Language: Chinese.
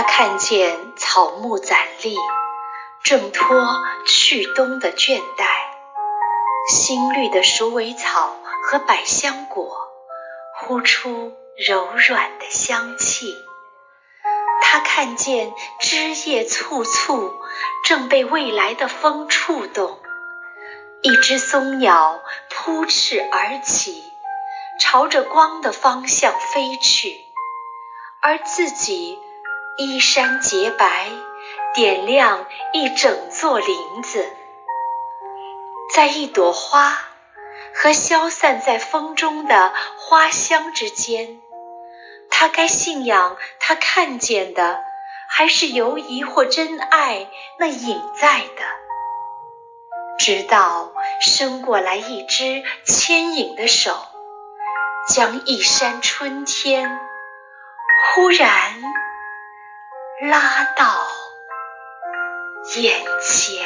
他看见草木攒立，挣脱去冬的倦怠，新绿的鼠尾草和百香果呼出柔软的香气。他看见枝叶簇簇，正被未来的风触动。一只松鸟扑翅而起，朝着光的方向飞去，而自己衣衫洁白，点亮一整座林子。在一朵花和消散在风中的花香之间。他该信仰他看见的，还是犹疑或真爱那隐在的？直到伸过来一只牵引的手，将一山春天忽然拉到眼前。